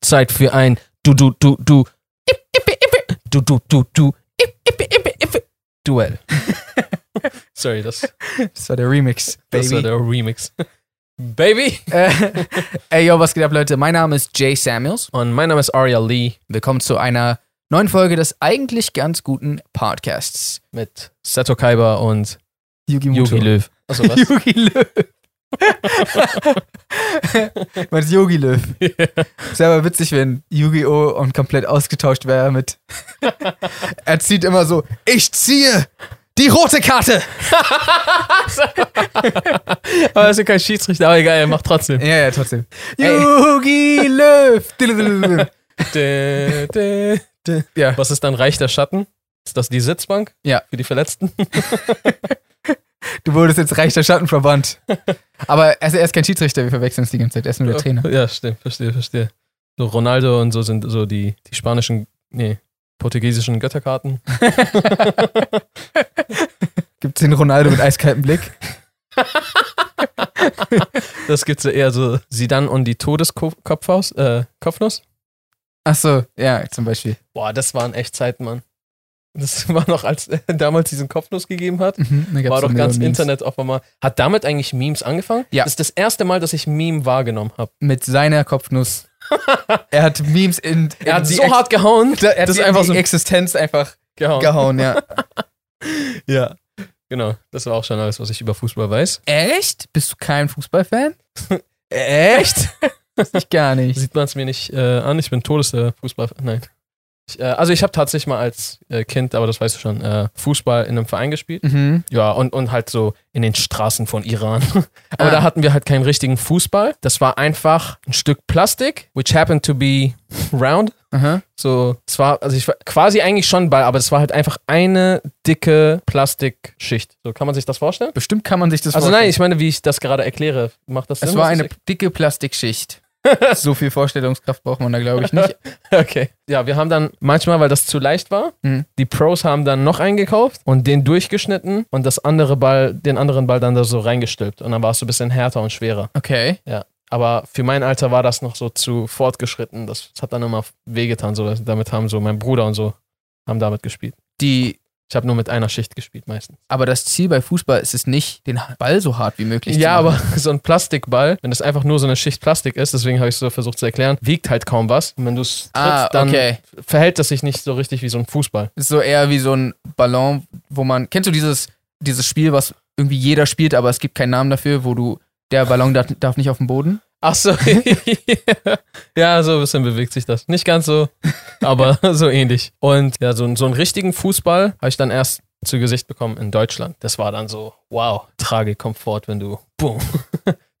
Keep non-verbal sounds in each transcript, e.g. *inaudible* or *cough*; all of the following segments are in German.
Zeit für ein Du, Du, Du, Du, Ipp, Ippe, Ippe, Du, Du, Du, Du, Duell. *laughs* Sorry, das, Das war der Remix, das war Baby. der Remix. Baby! *laughs* äh, ey, yo, was geht ab, Leute? Mein Name ist Jay Samuels. Und mein Name ist Aria Lee Willkommen zu einer neuen Folge des eigentlich ganz guten Podcasts. mit Seto Kaiba und Yugi Yogi Löw. Achso, was? *laughs* Yogi Löw. *laughs* Ist Yogi Löw? Ist aber witzig, wenn Yu-Gi-Oh! und komplett ausgetauscht wäre mit. er zieht immer so: Ich ziehe die rote Karte! *laughs* aber er ist ja kein Schiedsrichter, aber egal, er macht trotzdem. Ja, ja, trotzdem. Ey. Yogi Löw! *laughs* Ja. Was ist dann Reich der Schatten? Ist das die Sitzbank? Ja. Für die Verletzten? *laughs* Du wurdest jetzt Reich der Schatten verbannt. Aber also er ist kein Schiedsrichter, wir verwechseln es die ganze Zeit. Er ist nur der Trainer. Ja, stimmt, verstehe, verstehe. So Ronaldo und so sind so die, die spanischen, nee, portugiesischen Götterkarten. *laughs* Gibt es den Ronaldo mit eiskaltem Blick? *laughs* Das gibt's ja eher so Sidan und die Todeskopfhaus, äh, Kopfnuss. Achso, ja, zum Beispiel. Boah, das waren echt Zeiten, Mann. Das *laughs* war noch, als er damals diesen Kopfnuss gegeben hat. Mhm, War so doch ganz Memes. Internet auf einmal. Hat damit eigentlich Memes angefangen? Ja. Das ist das erste Mal, dass ich Meme wahrgenommen habe. Mit seiner Kopfnuss. *laughs* er hat Memes in. in Er hat die so Ex- hart gehauen. *laughs* Er hat das die ist einfach in so die Existenz einfach gehauen. gehauen, ja. *laughs* Ja. Genau. Das war auch schon alles, was ich über Fußball weiß. Echt? Bist du kein Fußballfan? Echt? Ich gar nicht. Sieht man es mir nicht äh, an. Ich bin Todes Fußball. Nein. Ich, äh, also ich habe tatsächlich mal als äh, Kind, aber das weißt du schon, äh, Fußball in einem Verein gespielt. Mhm. Ja, und, und halt so in den Straßen von Iran. *laughs* aber Ah. da hatten wir halt keinen richtigen Fußball. Das war einfach ein Stück Plastik, which happened to be round. Aha. So, es war, also ich war quasi eigentlich schon Ball, aber es war halt einfach eine dicke Plastikschicht. So, kann man sich das vorstellen? Bestimmt kann man sich das Also vorstellen. nein, ich meine, wie ich das gerade erkläre. Macht das Sinn? Es war eine dicke Plastikschicht. *laughs* so viel Vorstellungskraft braucht man da, glaube ich, nicht. *laughs* Okay. Ja, wir haben dann manchmal, weil das zu leicht war, Mhm. die Pros haben dann noch eingekauft und den durchgeschnitten und das andere Ball, den anderen Ball dann da so reingestülpt. Und dann war es so ein bisschen härter und schwerer. Okay. Aber für mein Alter war das noch so zu fortgeschritten. Das, das hat dann immer wehgetan. So. Damit haben so mein Bruder und so haben damit gespielt. Die, Ich habe nur mit einer Schicht gespielt meistens. aber das Ziel bei Fußball ist es nicht, den Ball so hart wie möglich Ja, zu machen. aber *laughs* so ein Plastikball, wenn das einfach nur so eine Schicht Plastik ist, deswegen habe ich es so versucht zu erklären, wiegt halt kaum was. Und wenn du es trittst, Ah, dann okay. verhält das sich nicht so richtig wie so ein Fußball. Ist so eher wie so ein Ballon, wo man. Kennst du dieses, dieses Spiel, was irgendwie jeder spielt, aber es gibt keinen Namen dafür, wo du. Der Ballon darf, darf nicht auf dem Boden? Ach so. *laughs* ja, so ein bisschen bewegt sich das. Nicht ganz so, aber *laughs* so ähnlich. Und ja, so, so einen richtigen Fußball habe ich dann erst zu Gesicht bekommen in Deutschland. Das war dann so, wow, Tragekomfort, wenn du, boom. *laughs*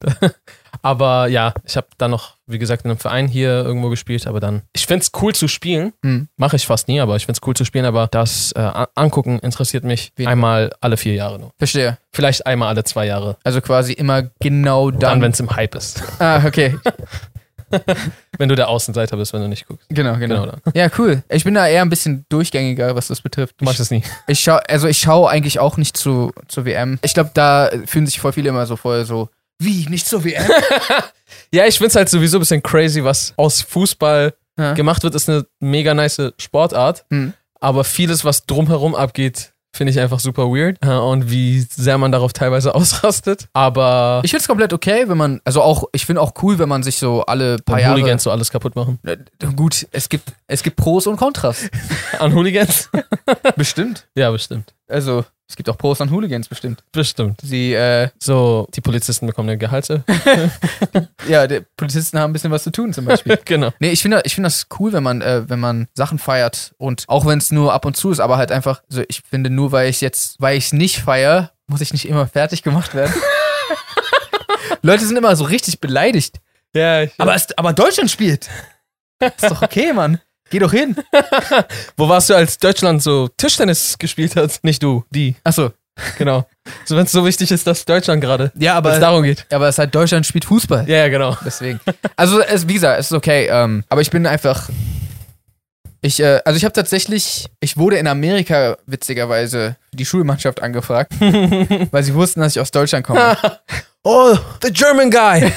aber ja, ich habe dann noch, wie gesagt, in einem Verein hier irgendwo gespielt, aber dann, ich finde es cool zu spielen. Hm. Mache ich fast nie, aber ich finde es cool zu spielen, aber das äh, an- Angucken interessiert mich Weniger. einmal alle vier Jahre nur. Verstehe. Vielleicht einmal alle zwei Jahre. Also quasi immer genau Dann, dann. wenn es im Hype ist. ah, okay. *laughs* wenn du der Außenseiter bist, wenn du nicht guckst. Genau, genau. Genau. Ja, cool. Ich bin da eher ein bisschen durchgängiger, was das betrifft. Du machst es nie. Ich schau, also ich schaue eigentlich auch nicht zu, zur WM. Ich glaube, da fühlen sich voll viele immer so voll so, wie, nicht zur WM? *laughs* Ja, ich find's halt sowieso ein bisschen crazy, was aus Fußball Ja. gemacht wird, ist eine mega nice Sportart. Hm. Aber vieles, was drumherum abgeht, finde ich einfach super weird. Und wie sehr man darauf teilweise *laughs* ausrastet. Aber Ich finde es komplett okay, wenn man, also auch, ich finde auch cool, wenn man sich so alle paar an Jahre. Hooligans so alles kaputt machen. Äh, Gut, es gibt, es gibt Pros und Kontras. *laughs* An Hooligans? bestimmt. ja, bestimmt. Also, es gibt auch Pros und Hooligans, bestimmt. Bestimmt. Sie, äh, So, die Polizisten bekommen eine Gehalte. *laughs* ja, die Polizisten haben ein bisschen was zu tun, zum Beispiel. *laughs* genau. Nee, ich finde ich finde das cool, wenn man, äh, wenn man Sachen feiert und auch wenn es nur ab und zu ist, aber halt einfach, also ich finde nur, weil ich jetzt, weil ich es nicht feiere, muss ich nicht immer fertig gemacht werden. *laughs* Leute sind immer so richtig beleidigt. Ja, ich, Aber, es, aber Deutschland spielt. Ist doch okay, Mann. Geh doch hin. *laughs* wo warst du, als Deutschland so Tischtennis gespielt hat? Nicht du, die. Achso. Genau. So, wenn es so wichtig ist, dass Deutschland gerade, Ja, wenn es aber, darum geht. aber es ist halt Deutschland spielt Fußball. Ja, ja, genau. Deswegen. Also, es, wie gesagt, es ist okay. Ähm, aber ich bin einfach. Ich, äh, also ich habe tatsächlich, ich wurde in Amerika witzigerweise die Schulmannschaft angefragt, *laughs* weil sie wussten, dass ich aus Deutschland komme. *laughs* oh, the German guy.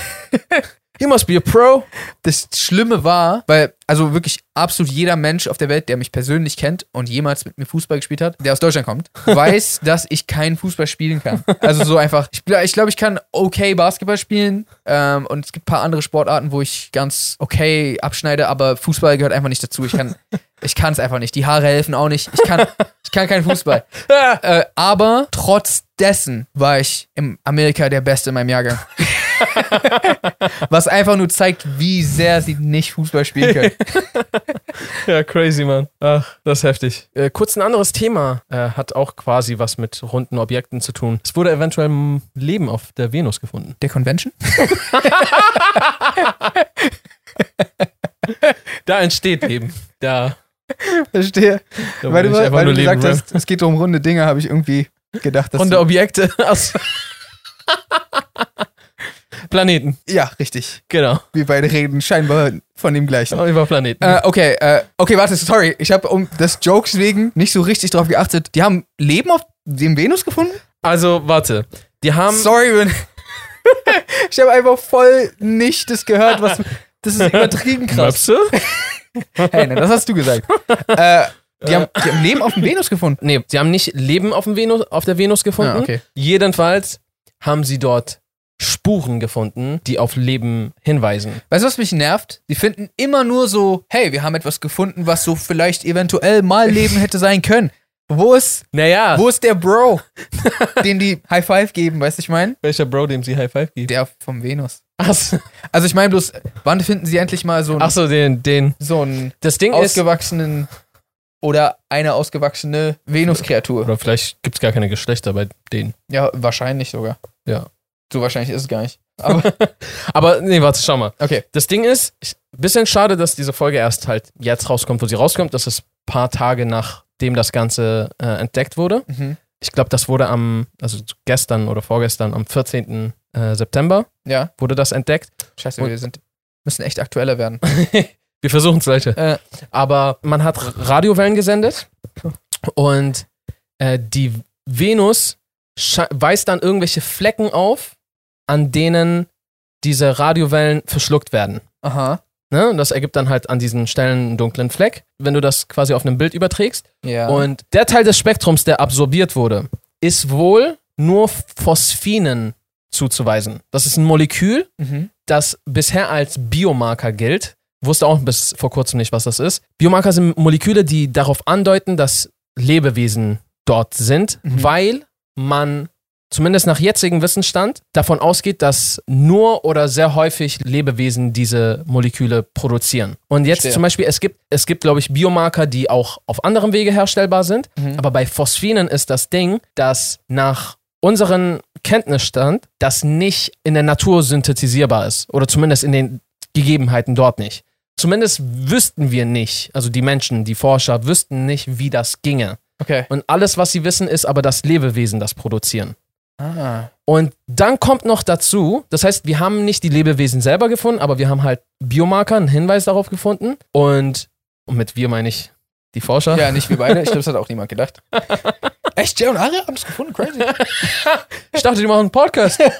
He must be a pro. Das Schlimme war, weil, also wirklich absolut jeder Mensch auf der Welt, der mich persönlich kennt und jemals mit mir Fußball gespielt hat, der aus Deutschland kommt, *laughs* weiß, dass ich keinen Fußball spielen kann. Also so einfach, ich glaube, ich, glaub, ich kann okay Basketball spielen ähm, und es gibt ein paar andere Sportarten, wo ich ganz okay abschneide, aber Fußball gehört einfach nicht dazu. Ich kann ich kann es einfach nicht. Die Haare helfen auch nicht. Ich kann, ich kann keinen Fußball. *laughs* äh, aber trotz dessen war ich in Amerika der Beste in meinem Jahrgang. Was einfach nur zeigt, wie sehr sie nicht Fußball spielen können. *laughs* Ja, crazy, man. Ach, das ist heftig. Äh, kurz ein anderes Thema. Äh, hat auch quasi was mit runden Objekten zu tun. Es wurde eventuell Leben auf der Venus gefunden. Der Convention? *laughs* Da entsteht Leben. Da, Verstehe. da Weil du, weil du gesagt hast, es geht um runde Dinge, habe ich irgendwie gedacht, dass Runde du, Objekte *laughs* Planeten. Ja, richtig. Genau. Wir beide reden scheinbar von dem gleichen. Über Planeten. Äh, okay, äh, okay, warte, sorry. Ich habe um des Jokes wegen nicht so richtig drauf geachtet. Die haben Leben auf dem Venus gefunden? Also, warte. Die haben. Sorry, wenn. *laughs* ich habe einfach voll nicht das gehört, was. Das ist übertrieben krass. *laughs* Hey, nein, das hast du gesagt. *laughs* äh, die, haben, die haben Leben auf dem Venus gefunden. Nee, sie haben nicht Leben auf, dem Venus, auf der Venus gefunden. Ah, okay. Jedenfalls haben sie dort Spuren gefunden, die auf Leben hinweisen. Weißt du, was mich nervt? Die finden immer nur so, hey, wir haben etwas gefunden, was so vielleicht eventuell mal Leben hätte sein können. Wo ist, Naja, wo ist der Bro, den die High Five geben, weißt du, ich meine? welcher Bro, dem sie High Five gibt? Der vom Venus. Achso, Also ich meine bloß, wann finden sie endlich mal so einen, Ach so, den, den. so einen Das Ding ist. ausgewachsenen oder eine ausgewachsene Venus-Kreatur? Oder vielleicht gibt es gar keine Geschlechter bei denen. Ja, wahrscheinlich sogar. Ja. So wahrscheinlich ist es gar nicht. *laughs* Aber Aber nee, warte, schau mal. okay. Das Ding ist, ich, bisschen schade, dass diese Folge erst halt jetzt rauskommt, wo sie rauskommt. Das ist ein paar Tage nachdem das Ganze äh, entdeckt wurde. Mhm. Ich glaube, das wurde am, also gestern oder vorgestern, am 14. Äh, September Ja. wurde das entdeckt. Scheiße, Und- wir sind, müssen echt aktueller werden. *laughs* Wir versuchen es, Leute. Äh, Aber man hat Radiowellen gesendet und äh, die Venus weist dann irgendwelche Flecken auf, an denen diese Radiowellen verschluckt werden. aha. Ne? Und das ergibt dann halt an diesen Stellen einen dunklen Fleck, wenn du das quasi auf einem Bild überträgst. Ja. Und der Teil des Spektrums, der absorbiert wurde, ist wohl nur Phosphinen zuzuweisen. Das ist ein Molekül, mhm. das bisher als Biomarker gilt. Wusste auch bis vor kurzem nicht, was das ist. Biomarker sind Moleküle, die darauf andeuten, dass Lebewesen dort sind, Mhm. weil man zumindest nach jetzigem Wissensstand davon ausgeht, dass nur oder sehr häufig Lebewesen diese Moleküle produzieren. Und jetzt Verstehe. zum Beispiel, es gibt, es gibt, glaube ich, Biomarker, die auch auf anderem Wege herstellbar sind. Mhm. Aber bei Phosphinen ist das Ding, dass nach unserem Kenntnisstand das nicht in der Natur synthetisierbar ist. Oder zumindest in den Gegebenheiten dort nicht. Zumindest wüssten wir nicht, also die Menschen, die Forscher, wüssten nicht, wie das ginge. Okay. Und alles, was sie wissen, ist aber, dass Lebewesen das produzieren. Ah. Und dann kommt noch dazu, das heißt, wir haben nicht die Lebewesen selber gefunden, aber wir haben halt Biomarker, einen Hinweis darauf gefunden. Und, und mit wir meine ich die Forscher. Ja, nicht wir beide. Ich glaube, das hat auch niemand gedacht. *laughs* Echt? Jay und Ari haben es gefunden? Crazy. Ich dachte, die machen einen Podcast. *laughs*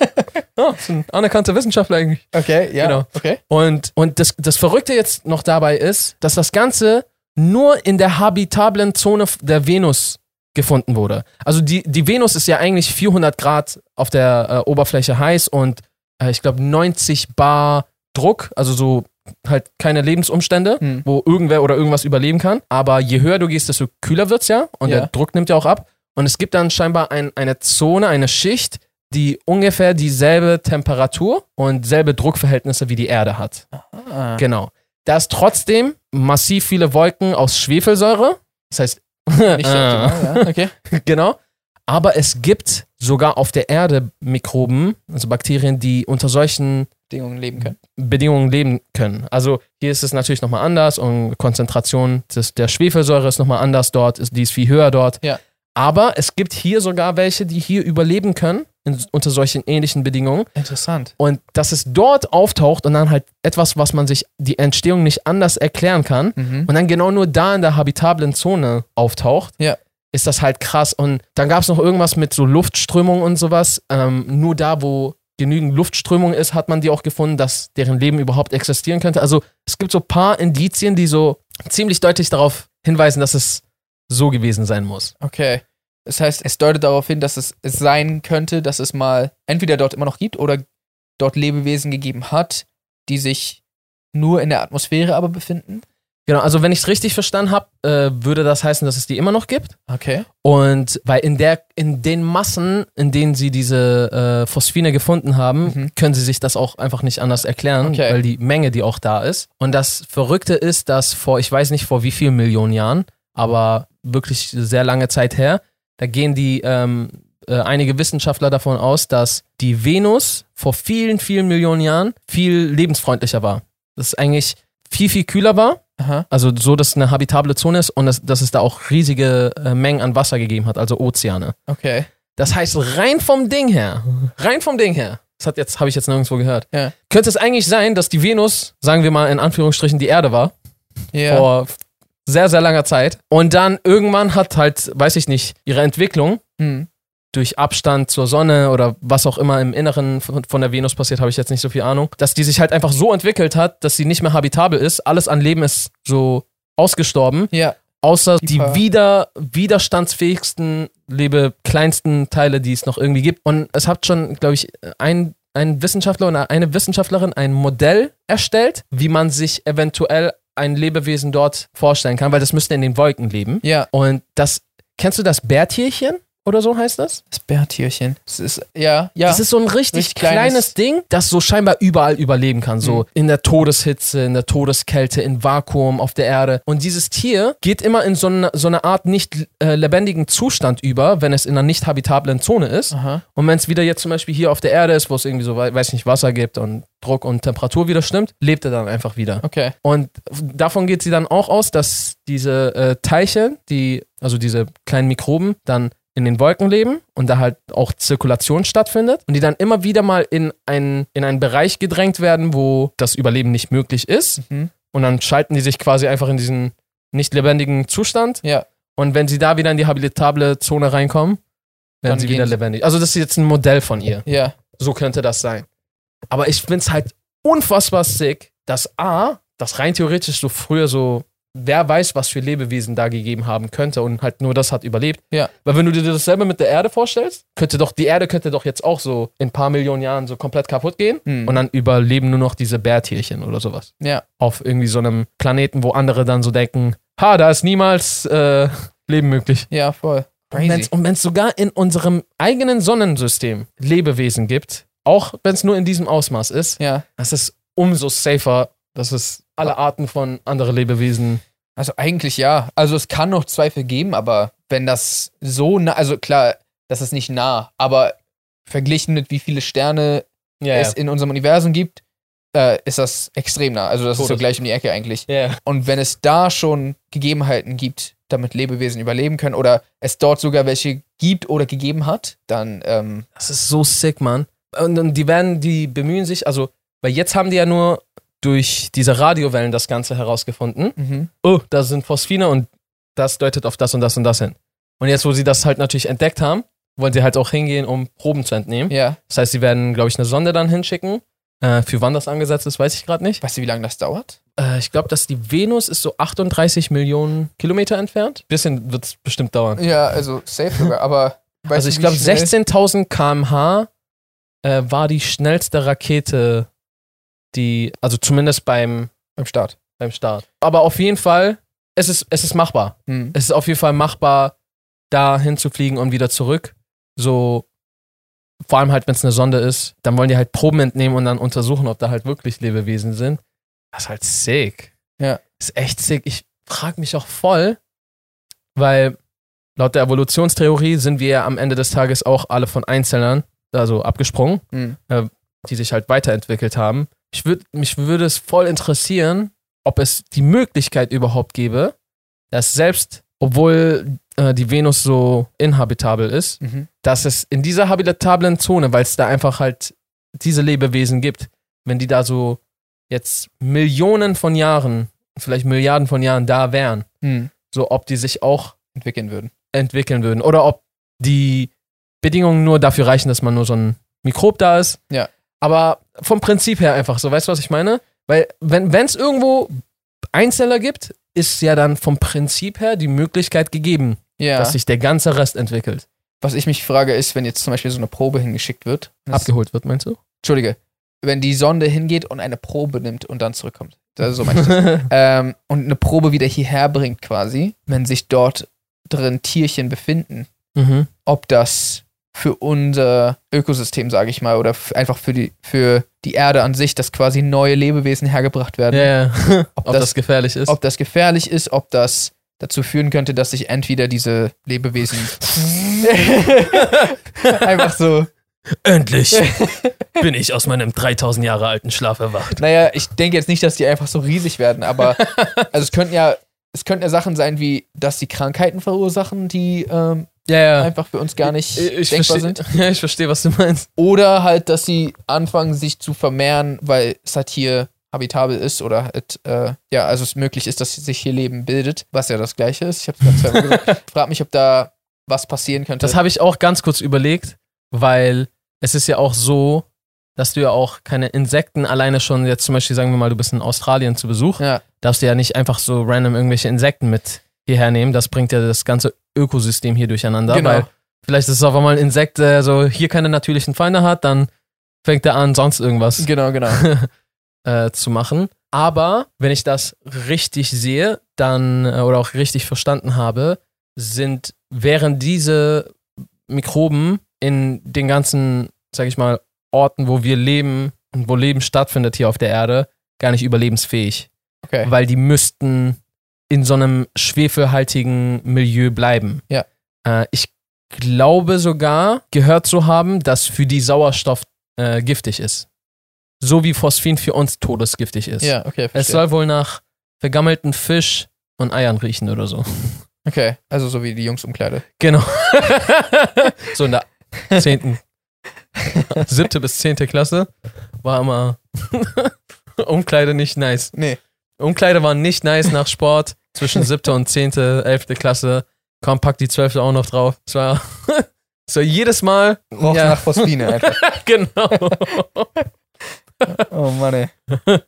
Ja, das sind anerkannte Wissenschaftler eigentlich. Okay, ja. Genau. Okay. Und, und das, das Verrückte jetzt noch dabei ist, dass das Ganze nur in der habitablen Zone der Venus gefunden wurde. Also die, die Venus ist ja eigentlich 400 Grad auf der äh, Oberfläche heiß und äh, ich glaube 90 Bar Druck, also so halt keine Lebensumstände, Hm. wo irgendwer oder irgendwas überleben kann. Aber je höher du gehst, desto kühler wird's ja und Ja. der Druck nimmt ja auch ab. Und es gibt dann scheinbar ein, eine Zone, eine Schicht, die ungefähr dieselbe Temperatur und selbe Druckverhältnisse wie die Erde hat. Ah. Genau. Da ist trotzdem massiv viele Wolken aus Schwefelsäure. Das heißt, *laughs* Nicht Ah. optimal, ja. Okay. *laughs* genau. Aber es gibt sogar auf der Erde Mikroben, also Bakterien, die unter solchen Bedingungen leben können. Bedingungen leben können. Also hier ist es natürlich nochmal anders und Konzentration des, der Schwefelsäure ist nochmal anders dort, ist, die ist viel höher dort. Ja. Aber es gibt hier sogar welche, die hier überleben können, in, unter solchen ähnlichen Bedingungen. Interessant. Und dass es dort auftaucht und dann halt etwas, was man sich die Entstehung nicht anders erklären kann Mhm. und dann genau nur da in der habitablen Zone auftaucht, Ja. ist das halt krass. Und dann gab es noch irgendwas mit so Luftströmung und sowas. Ähm, nur da, wo genügend Luftströmung ist, hat man die auch gefunden, dass deren Leben überhaupt existieren könnte. Also es gibt so ein paar Indizien, die so ziemlich deutlich darauf hinweisen, dass es so gewesen sein muss. Okay. Das heißt, es deutet darauf hin, dass es, es sein könnte, dass es mal entweder dort immer noch gibt oder dort Lebewesen gegeben hat, die sich nur in der Atmosphäre aber befinden. Genau, also wenn ich es richtig verstanden habe, äh, würde das heißen, dass es die immer noch gibt. Okay. Und weil in der, in den Massen, in denen sie diese äh, Phosphine gefunden haben, Mhm. können sie sich das auch einfach nicht anders erklären, Okay. weil die Menge, die auch da ist. Und das Verrückte ist, dass vor, ich weiß nicht vor wie vielen Millionen Jahren, aber wirklich sehr lange Zeit her, da gehen die ähm, äh, einige Wissenschaftler davon aus, dass die Venus vor vielen, vielen Millionen Jahren viel lebensfreundlicher war. Dass es eigentlich viel, viel kühler war Aha. also so, dass es eine habitable Zone ist und dass, dass es da auch riesige äh, Mengen an Wasser gegeben hat, also Ozeane. Okay. Das heißt, rein vom Ding her, rein vom Ding her, das hat jetzt, habe ich jetzt nirgendwo gehört, Ja. könnte es eigentlich sein, dass die Venus, sagen wir mal in Anführungsstrichen, die Erde war, Ja. vor sehr, sehr langer Zeit. Und dann irgendwann hat halt, weiß ich nicht, ihre Entwicklung Hm. durch Abstand zur Sonne oder was auch immer im Inneren von, von der Venus passiert, habe ich jetzt nicht so viel Ahnung, dass die sich halt einfach so entwickelt hat, dass sie nicht mehr habitabel ist. Alles an Leben ist so ausgestorben, Ja. außer Die wieder, widerstandsfähigsten, lebe kleinsten Teile, die es noch irgendwie gibt. Und es hat schon, glaube ich, ein, ein Wissenschaftler oder eine Wissenschaftlerin ein Modell erstellt, wie man sich eventuell ein Lebewesen dort vorstellen kann, weil das müsste in den Wolken leben. Ja. Und das, kennst du das Bärtierchen oder so heißt das? Das Bärtierchen. Das ist, ja, ja. Das ist so ein richtig, Richtig kleines, kleines- Ding, das so scheinbar überall überleben kann. So Mhm. in der Todeshitze, in der Todeskälte, in Vakuum auf der Erde. Und dieses Tier geht immer in so eine, so eine Art nicht äh, lebendigen Zustand über, wenn es in einer nicht habitablen Zone ist. Aha. Und wenn es wieder jetzt zum Beispiel hier auf der Erde ist, wo es irgendwie so, wei- weiß nicht, Wasser gibt und Druck und Temperatur wieder stimmt, lebt er dann einfach wieder. Okay. Und davon geht sie dann auch aus, dass diese äh, Teilchen, die, also diese kleinen Mikroben, dann in den Wolken leben und da halt auch Zirkulation stattfindet und die dann immer wieder mal in, ein, in einen Bereich gedrängt werden, wo das Überleben nicht möglich ist. Mhm. Und dann schalten die sich quasi einfach in diesen nicht lebendigen Zustand. Ja. Und wenn sie da wieder in die habitable Zone reinkommen, werden Dann sie wieder lebendig. Also das ist jetzt ein Modell von ihr. Ja. So könnte das sein. Aber ich finde es halt unfassbar sick, dass A, das rein theoretisch so früher so, wer weiß, was für Lebewesen da gegeben haben könnte und halt nur das hat überlebt. Ja. Weil wenn du dir dasselbe mit der Erde vorstellst, könnte doch, die Erde könnte doch jetzt auch so in ein paar Millionen Jahren so komplett kaputt gehen Hm. und dann überleben nur noch diese Bärtierchen oder sowas. Ja. Auf irgendwie so einem Planeten, wo andere dann so denken, ha, da ist niemals äh, Leben möglich. Ja, voll. Und wenn's- Und wenn es sogar in unserem eigenen Sonnensystem Lebewesen gibt, auch wenn es nur in diesem Ausmaß ist, Ja. das ist umso safer, dass es alle Arten von anderen Lebewesen. Also eigentlich ja. Also es kann noch Zweifel geben, aber wenn das so nah, also klar, das ist nicht nah, aber verglichen mit wie viele Sterne Ja, es in unserem Universum gibt, äh, ist das extrem nah. Also das ist so Todes- gleich um die Ecke eigentlich. ja. Und wenn es da schon Gegebenheiten gibt, damit Lebewesen überleben können oder es dort sogar welche gibt oder gegeben hat, dann ähm, Das ist so sick, Mann. Und, und die werden, die bemühen sich, also, weil jetzt haben die ja nur durch diese Radiowellen das Ganze herausgefunden. mhm. Oh, da sind Phosphine und das deutet auf das und das und das hin. Und jetzt, wo sie das halt natürlich entdeckt haben, wollen sie halt auch hingehen, um Proben zu entnehmen. ja. Das heißt, sie werden, glaube ich, eine Sonde dann hinschicken. Äh, für wann das angesetzt ist, weiß ich gerade nicht. Weißt du, wie lange das dauert? Äh, ich glaube, dass die Venus ist so 38 Millionen Kilometer entfernt. Bisschen wird es bestimmt dauern. Ja, also safe sogar, aber *laughs* weißt also ich glaube, schnell- 16.000 km/h äh, war die schnellste Rakete, die, also zumindest beim, beim Start. beim Start. Aber auf jeden Fall, es ist, es ist machbar. Hm. Es ist auf jeden Fall machbar, da hinzufliegen und wieder zurück. So, vor allem halt, wenn es eine Sonde ist, dann wollen die halt Proben entnehmen und dann untersuchen, ob da halt wirklich Lebewesen sind. Das ist halt sick. Ja. Das ist echt sick. Ich frage mich auch voll, weil laut der Evolutionstheorie sind wir ja am Ende des Tages auch alle von Einzellern, also abgesprungen, Hm. die sich halt weiterentwickelt haben. Ich würd, mich würde es voll interessieren, ob es die Möglichkeit überhaupt gäbe, dass selbst, obwohl äh, die Venus so inhabitabel ist, Mhm. dass es in dieser habitablen Zone, weil es da einfach halt diese Lebewesen gibt, wenn die da so jetzt Millionen von Jahren, vielleicht Milliarden von Jahren da wären, Hm. so ob die sich auch Entwickeln würden. entwickeln würden oder ob die Bedingungen nur dafür reichen, dass man nur so ein Mikrob da ist. Ja. Aber vom Prinzip her einfach so, weißt du, was ich meine? Weil wenn es irgendwo Einzeller gibt, ist ja dann vom Prinzip her die Möglichkeit gegeben, Ja. dass sich der ganze Rest entwickelt. Was ich mich frage, ist, wenn jetzt zum Beispiel so eine Probe hingeschickt wird. Abgeholt wird, meinst du? Entschuldige. Wenn die Sonde hingeht und eine Probe nimmt und dann zurückkommt. So meine ich das. *laughs* ähm, und eine Probe wieder hierher bringt quasi, wenn sich dort drin Tierchen befinden, mhm. ob das für unser Ökosystem, sage ich mal, oder einfach für die, für die Erde an sich, dass quasi neue Lebewesen hergebracht werden. Ja, ja. Ob, *laughs* Ob das, das gefährlich ist. ob das gefährlich ist, ob das dazu führen könnte, dass sich entweder diese Lebewesen *laughs* einfach so. Endlich bin ich aus meinem 3000 Jahre alten Schlaf erwacht. Naja, ich denke jetzt nicht, dass die einfach so riesig werden, aber *laughs* also es könnten ja, es könnten ja Sachen sein, wie dass sie Krankheiten verursachen, die ähm, Ja, ja. einfach für uns gar nicht Ich, ich denkbar verstehe, sind. *laughs* ja, ich verstehe, was du meinst. Oder halt, dass sie anfangen, sich zu vermehren, weil es halt hier habitabel ist oder halt, äh, ja, also es möglich ist, dass sich hier Leben bildet, was ja das gleiche ist. Ich habe es gerade gesagt. *laughs* Ich frage mich, ob da was passieren könnte. Das habe ich auch ganz kurz überlegt, weil es ist ja auch so, dass du ja auch keine Insekten alleine schon, jetzt zum Beispiel sagen wir mal, du bist in Australien zu Besuch, ja, darfst du ja nicht einfach so random irgendwelche Insekten mit hierher nehmen. Das bringt ja das ganze Ökosystem hier durcheinander. Genau. Weil vielleicht ist es auf einmal ein Insekt, der so hier keine natürlichen Feinde hat, dann fängt er an, sonst irgendwas *laughs* genau, genau. *laughs* äh, zu machen. Aber wenn ich das richtig sehe, dann äh, oder auch richtig verstanden habe, sind wären diese Mikroben in den ganzen, sag ich mal, Orten, wo wir leben und wo Leben stattfindet hier auf der Erde, gar nicht überlebensfähig, Okay. weil die müssten in so einem schwefelhaltigen Milieu bleiben. Ja. Äh, ich glaube sogar gehört zu haben, dass für die Sauerstoff äh, giftig ist. So wie Phosphin für uns todesgiftig ist. Ja, okay, Es verstehe. soll wohl nach vergammelten Fisch und Eiern riechen oder so. *laughs* Okay, also so wie die Jungsumkleide. Genau. *laughs* so in der zehnten, siebte bis zehnte Klasse war immer *laughs* Umkleide nicht nice. Nee. Umkleide war nicht nice nach Sport zwischen *laughs* siebte und zehnte, elfte Klasse. Komm, pack die zwölfte auch noch drauf. Es war *laughs* so jedes Mal. Roch Ja. nach Phosphine einfach. *laughs* Genau. Oh Mann, ey.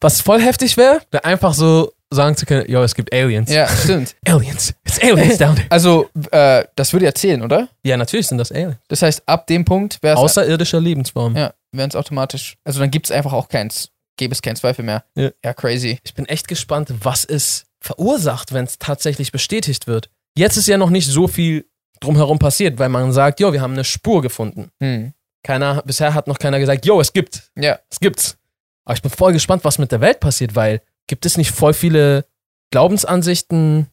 Was voll heftig wäre, wäre einfach so sagen zu können, yo, es gibt Aliens. Ja, stimmt. Aliens. It's Aliens down there. Also, äh, das würde ja zählen, oder? Ja, natürlich sind das Aliens. Das heißt, ab dem Punkt wäre es Außerirdischer Lebensform. ja, wären es automatisch. Also dann gibt es einfach auch keins, gäbe es keinen Zweifel mehr. Ja. ja crazy. Ich bin echt gespannt, was es verursacht, wenn es tatsächlich bestätigt wird. Jetzt ist ja noch nicht so viel drumherum passiert, weil man sagt, jo, wir haben eine Spur gefunden. Hm. Keiner, bisher hat noch keiner gesagt, jo, es gibt, Ja, es gibt's. Aber ich bin voll gespannt, was mit der Welt passiert, weil gibt es nicht voll viele Glaubensansichten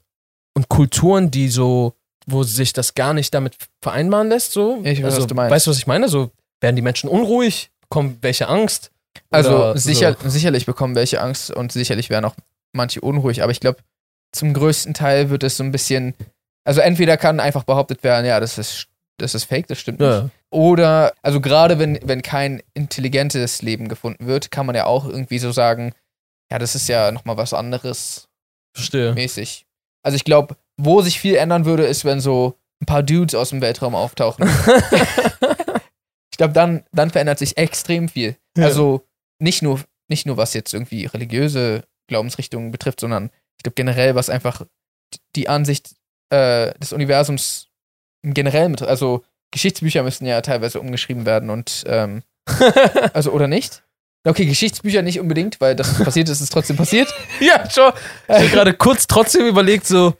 und Kulturen, die so, wo sich das gar nicht damit vereinbaren lässt, so? Ich weiß, also, was du meinst. Weißt du, was ich meine? So, werden die Menschen unruhig? Kommen welche Angst? also sicher, So. sicherlich bekommen welche Angst und sicherlich wären auch manche unruhig, aber ich glaube, zum größten Teil wird es so ein bisschen, also entweder kann einfach behauptet werden, ja, das ist, das ist fake, das stimmt nicht. Ja. Oder, also gerade wenn, wenn kein intelligentes Leben gefunden wird, kann man ja auch irgendwie so sagen, ja, das ist ja nochmal was anderes Verstehe. mäßig. Also ich glaube, wo sich viel ändern würde, ist, wenn so ein paar Dudes aus dem Weltraum auftauchen. *laughs* ich glaube, dann, dann verändert sich extrem viel. Ja. Also nicht nur, nicht nur was jetzt irgendwie religiöse Glaubensrichtungen betrifft, sondern ich glaube generell, was einfach die Ansicht äh, des Universums im Generellen betrifft. Also Geschichtsbücher müssen ja teilweise umgeschrieben werden und ähm, *laughs* also oder nicht? Okay, Geschichtsbücher nicht unbedingt, weil das passiert ist, ist trotzdem passiert. *laughs* Ja, schon. Ich habe *laughs* gerade kurz trotzdem überlegt, so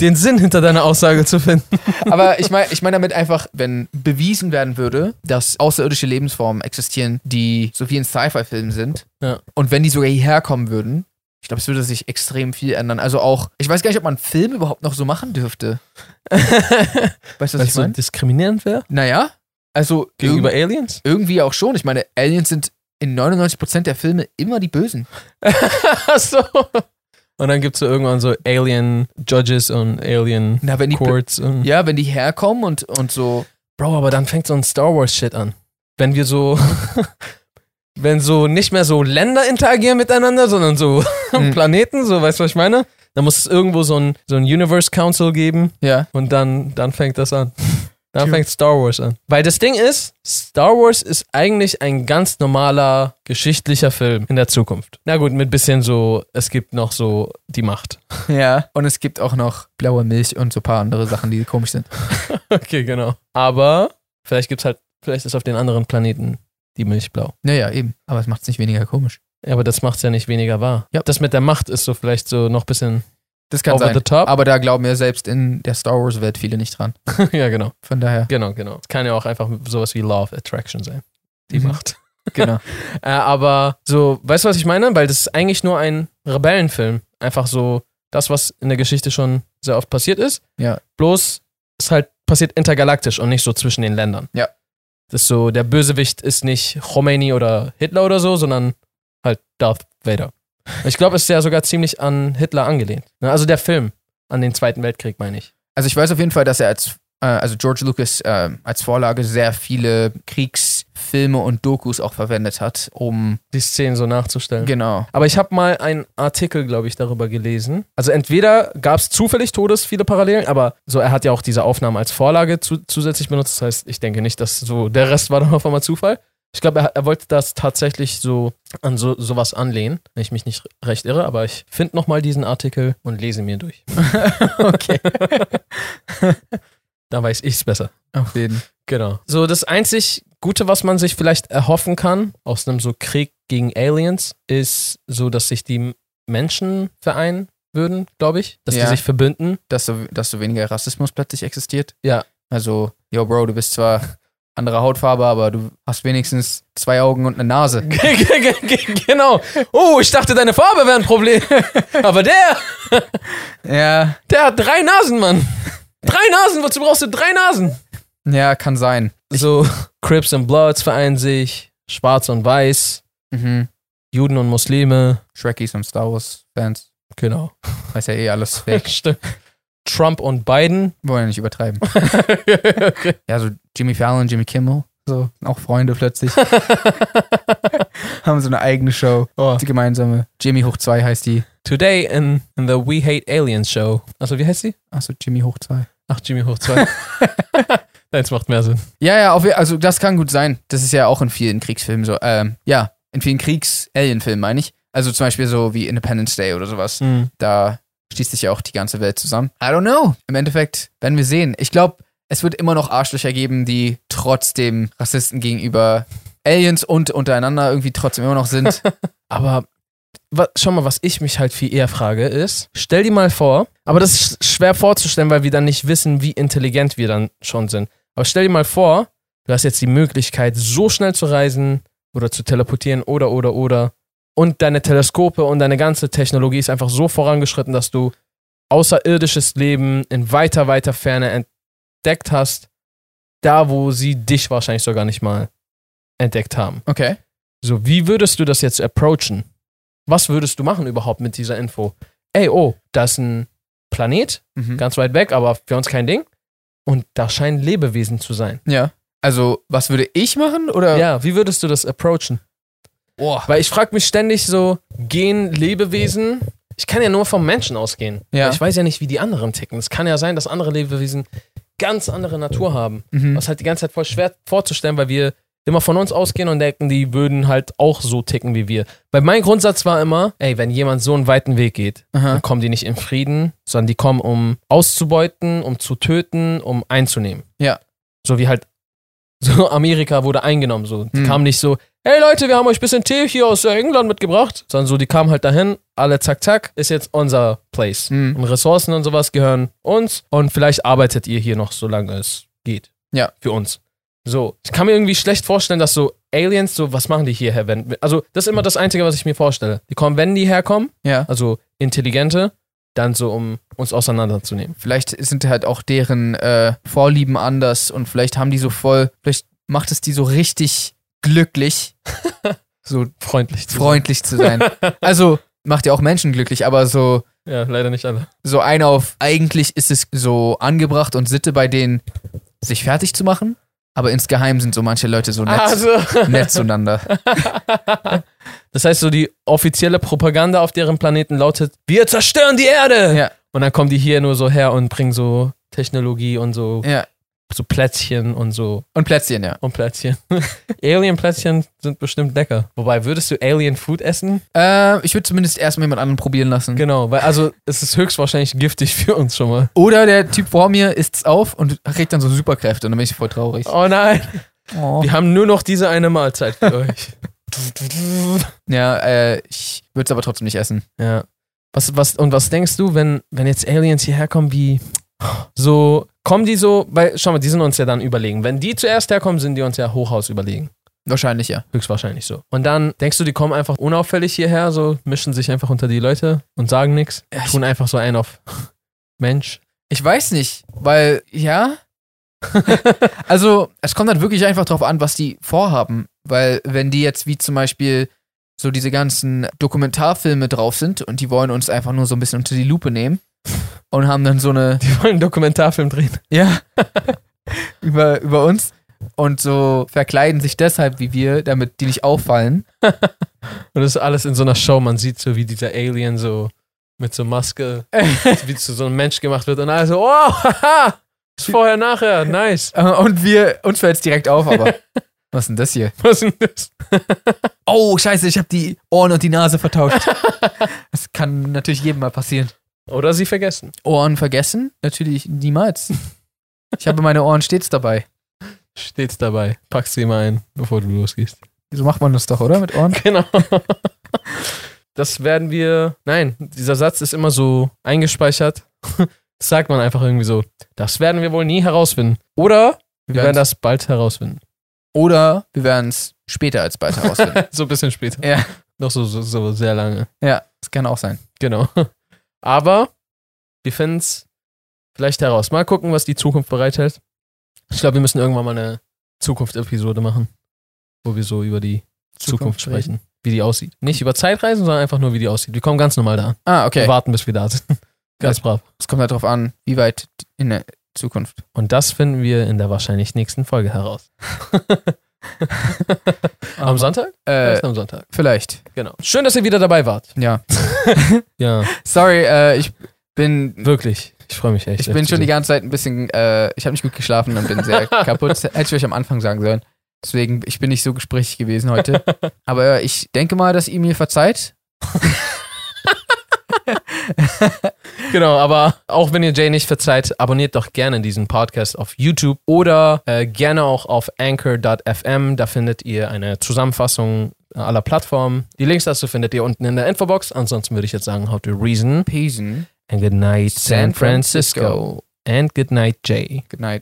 den Sinn hinter deiner Aussage zu finden. *laughs* Aber ich meine ich mein damit einfach, wenn bewiesen werden würde, dass außerirdische Lebensformen existieren, die so wie in Sci-Fi-Filmen sind, Ja. und wenn die sogar hierher kommen würden, ich glaube, es würde sich extrem viel ändern. Also auch, ich weiß gar nicht, ob man einen Film überhaupt noch so machen dürfte. *laughs* Weißt du, was ich es so meine? diskriminierend wäre Naja, also gegenüber irg Aliens? irgendwie auch schon. Ich meine, Aliens sind in 99% der Filme immer die Bösen. Ach *laughs* so. Und dann gibt es so irgendwann so Alien Judges und Alien Na, wenn die, Courts. Und ja, wenn die herkommen und, und so. Bro, aber dann fängt so ein Star Wars Shit an. Wenn wir so, *laughs* wenn so nicht mehr so Länder interagieren miteinander, sondern so *laughs* Mhm. Planeten, so, weißt du, was ich meine? Dann muss es irgendwo so ein, so ein Universe Council geben Ja. und dann, dann fängt das an. *laughs* True. fängt Star Wars an. Weil das Ding ist, Star Wars ist eigentlich ein ganz normaler geschichtlicher Film in der Zukunft. Na gut, mit bisschen so, es gibt noch so die Macht. *laughs* Ja. Und es gibt auch noch blaue Milch und so ein paar andere Sachen, die komisch sind. *laughs* Okay, genau. Aber vielleicht gibt's halt, vielleicht ist auf den anderen Planeten die Milch blau. Naja, eben. Aber es macht es nicht weniger komisch. Ja, aber das macht's ja nicht weniger wahr. Ja. Das mit der Macht ist so vielleicht so noch ein bisschen Das kann over sein. the top. Aber da glauben ja selbst in der Star Wars-Welt viele nicht dran. *laughs* ja, genau. Von daher. Genau, genau. Es kann ja auch einfach sowas wie Law of Attraction sein. Die Mhm. Macht. *laughs* Genau. *laughs* Äh, aber so, weißt du, was ich meine? Weil das ist eigentlich nur ein Rebellenfilm. Einfach so das, was in der Geschichte schon sehr oft passiert ist. Ja. Bloß ist halt passiert intergalaktisch und nicht so zwischen den Ländern. Ja. Das ist so, der Bösewicht ist nicht Khomeini oder Hitler oder so, sondern halt Darth Vader. Ich glaube, es ist ja sogar ziemlich an Hitler angelehnt. Ne, Also der Film an den Zweiten Weltkrieg, meine ich. Also ich weiß auf jeden Fall, dass er als, äh, also George Lucas äh, als Vorlage sehr viele Kriegsfilme und Dokus auch verwendet hat, um Die Szenen so nachzustellen. genau. Aber ich habe mal einen Artikel, glaube ich, darüber gelesen. Also entweder gab es zufällig Todes viele Parallelen, aber so er hat ja auch diese Aufnahmen als Vorlage zu, zusätzlich benutzt. Das heißt, ich denke nicht, dass so der Rest war *laughs* dann auf einmal Zufall. Ich glaube, er, er wollte das tatsächlich so an so sowas anlehnen, wenn ich mich nicht recht irre. Aber ich finde noch mal diesen Artikel und lese mir durch. *laughs* okay. *laughs* Da weiß ich's besser. Auf jeden. Genau. So das einzig Gute, was man sich vielleicht erhoffen kann aus einem so Krieg gegen Aliens, ist so, dass sich die Menschen vereinen würden, glaube ich. Dass Ja. die sich verbünden. Dass so, dass so weniger Rassismus plötzlich existiert. Ja. Also, yo, Bro, du bist zwar andere Hautfarbe, aber du hast wenigstens zwei Augen und eine Nase. *laughs* genau. Oh, ich dachte, deine Farbe wäre ein Problem. *laughs* Aber der, *laughs* Ja, der hat drei Nasen, Mann. Drei Nasen, wozu brauchst du drei Nasen? ja, kann sein. So, Crips und Bloods vereinen sich, Schwarz und Weiß, Mhm. Juden und Muslime. Shrekkies und Star Wars Fans. Genau. Weiß ja eh alles fake. Stimmt. Trump und Biden. Wollen ja nicht übertreiben. *laughs* okay. Ja, so Jimmy Fallon, Jimmy Kimmel. So, auch Freunde plötzlich. *laughs* Haben so eine eigene Show. Oh. Die gemeinsame. Jimmy hoch 2 heißt die. Today in, in the We Hate Aliens Show. Also, wie heißt sie? Achso, Jimmy hoch 2. Ach, Jimmy hoch zwei. *laughs* Deins macht mehr Sinn. Ja, ja, auf, also das kann gut sein. Das ist ja auch in vielen Kriegsfilmen so. Ähm, ja, in vielen Kriegs-Alien-Filmen meine ich. Also zum Beispiel so wie Independence Day oder sowas. Hm. Da schließt sich ja auch die ganze Welt zusammen. I don't know. Im Endeffekt werden wir sehen. Ich glaube, es wird immer noch Arschlöcher geben, die trotzdem Rassisten gegenüber Aliens und untereinander irgendwie trotzdem immer noch sind. *laughs* Aber wa- schau mal, was ich mich halt viel eher frage, ist, stell dir mal vor, aber das ist sch- schwer vorzustellen, weil wir dann nicht wissen, wie intelligent wir dann schon sind. Aber stell dir mal vor, du hast jetzt die Möglichkeit, so schnell zu reisen oder zu teleportieren oder, oder, oder. Und deine Teleskope und deine ganze Technologie ist einfach so vorangeschritten, dass du außerirdisches Leben in weiter, weiter Ferne entdeckt hast, da wo sie dich wahrscheinlich sogar nicht mal entdeckt haben. Okay. So, wie würdest du das jetzt approachen? Was würdest du machen überhaupt mit dieser Info? Ey, oh, da ist ein Planet, Mhm. ganz weit weg, aber für uns kein Ding. Und da scheinen Lebewesen zu sein. Ja. Also, was würde ich machen? Oder? Ja, wie würdest du das approachen? Boah. Weil ich frage mich ständig so, gehen Lebewesen, ich kann ja nur vom Menschen ausgehen. Ja. Ich weiß ja nicht, wie die anderen ticken. Es kann ja sein, dass andere Lebewesen ganz andere Natur haben. Mhm. Was halt die ganze Zeit voll schwer vorzustellen, weil wir immer von uns ausgehen und denken, die würden halt auch so ticken wie wir. Weil mein Grundsatz war immer, ey, wenn jemand so einen weiten Weg geht, Aha. dann kommen die nicht in Frieden, sondern die kommen, um auszubeuten, um zu töten, um einzunehmen. Ja. So wie halt, so *laughs* Amerika wurde eingenommen, so. Die Hm. kamen nicht so, hey Leute, wir haben euch ein bisschen Tee hier aus äh, England mitgebracht, sondern so, die kamen halt dahin, alle zack, zack, ist jetzt unser Place. Mhm. Und Ressourcen und sowas gehören uns und vielleicht arbeitet ihr hier noch, solange es geht. Ja. Für uns. So, ich kann mir irgendwie schlecht vorstellen, dass so Aliens, so, was machen die hierher, wenn, also, das ist immer das Einzige, was ich mir vorstelle. Die kommen, wenn die herkommen, Ja. also intelligente, dann so, um uns auseinanderzunehmen. Vielleicht sind halt auch deren äh, Vorlieben anders und vielleicht haben die so voll, vielleicht macht es die so richtig glücklich, *laughs* so Freundlich zu freundlich zu sein. *laughs* Also, macht ja auch Menschen glücklich, aber so, Ja, leider nicht alle. so ein auf, eigentlich ist es so angebracht und Sitte bei denen, sich fertig zu machen, aber insgeheim sind so manche Leute so nett, Also. nett zueinander. *laughs* Das heißt, so die offizielle Propaganda auf deren Planeten lautet: Wir zerstören die Erde! Ja. Und dann kommen die hier nur so her und bringen so Technologie und so, Ja, so Plätzchen und so. und Plätzchen, ja. Und Plätzchen. *laughs* Alien-Plätzchen sind bestimmt lecker. Wobei, würdest du Alien-Food essen? Äh, ich würde zumindest erstmal jemand anderen probieren lassen. Genau, weil also es ist höchstwahrscheinlich giftig für uns schon mal. Oder der Typ vor mir isst's auf und kriegt dann so Superkräfte und dann bin ich voll traurig. Oh nein, Oh. wir haben nur noch diese eine Mahlzeit für euch. *laughs* Ja, äh, ich würde es aber trotzdem nicht essen. Ja. Was, was, und was denkst du, wenn, wenn jetzt Aliens hierher kommen, wie so, kommen die so, weil, schau mal, die sind uns ja dann überlegen. Wenn die zuerst herkommen, sind die uns ja Hochhaus überlegen. Wahrscheinlich ja. Höchstwahrscheinlich so. Und dann denkst du, die kommen einfach unauffällig hierher, so mischen sich einfach unter die Leute und sagen nichts, tun einfach so ein auf *laughs* Mensch. Ich weiß nicht, weil, ja. *laughs* also, es kommt dann wirklich einfach drauf an, was die vorhaben. Weil, wenn die jetzt wie zum Beispiel so diese ganzen Dokumentarfilme drauf sind und die wollen uns einfach nur so ein bisschen unter die Lupe nehmen *laughs* und haben dann so eine, Die wollen einen Dokumentarfilm drehen. *laughs* ja, über, über uns und so verkleiden sich deshalb wie wir, damit die nicht auffallen. Und das ist alles in so einer Show. Man sieht so, wie dieser Alien so mit so Maske, wie zu so einem Mensch gemacht wird und alle so, oh, haha, vorher, nachher, nice. Äh, Und wir, uns fällt es direkt auf, aber *laughs* was ist denn das hier? Was ist denn das? *laughs* Oh, scheiße, ich habe die Ohren und die Nase vertauscht. Das kann natürlich jedem mal passieren. Oder sie vergessen. Ohren vergessen? Natürlich niemals. Ich habe meine Ohren stets dabei. Stets dabei. Pack sie mal ein, bevor du losgehst. So macht man das doch, oder? Mit Ohren? Genau. Das werden wir. Nein, dieser Satz ist immer so eingespeichert. Sagt man einfach irgendwie so. Das werden wir wohl nie herausfinden. Oder wir werden das bald herausfinden. Oder wir werden es später als bald herausfinden. *laughs* So ein bisschen später. ja, Noch so, so, so sehr lange. ja, das kann auch sein. Genau. Aber wir finden es vielleicht heraus. Mal gucken, was die Zukunft bereithält. Ich glaube, wir müssen irgendwann mal eine Zukunft-Episode machen, wo wir so über die Zukunft, Zukunft reden. sprechen, wie die aussieht. Nicht über Zeitreisen, sondern einfach nur, wie die aussieht. Wir kommen ganz normal da an. Ah, okay. Wir warten, bis wir da sind. Ganz brav. Es kommt halt drauf an, wie weit in der Zukunft. Und das finden wir in der wahrscheinlich nächsten Folge heraus. *laughs* am Sonntag? Äh, am Sonntag. vielleicht. Genau. Schön, dass ihr wieder dabei wart. Ja. *laughs* Ja, Sorry, äh, ich bin. wirklich. Ich freue mich echt. Ich bin schon die ganze Zeit ein bisschen, äh, ich habe nicht gut geschlafen und bin sehr *laughs* kaputt. Hätte ich euch am Anfang sagen sollen. Deswegen, ich bin nicht so gesprächig gewesen heute. Aber ich denke mal, dass ihr mir verzeiht. Genau, aber auch wenn ihr Jay nicht verzeiht, abonniert doch gerne diesen Podcast auf YouTube oder äh, gerne auch auf anchor.fm. Da findet ihr eine Zusammenfassung aller Plattformen. Die Links dazu findet ihr unten in der Infobox. Ansonsten würde ich jetzt sagen, how to reason Pesen. and good night San San Francisco Francisco. and good night Jay. Good night.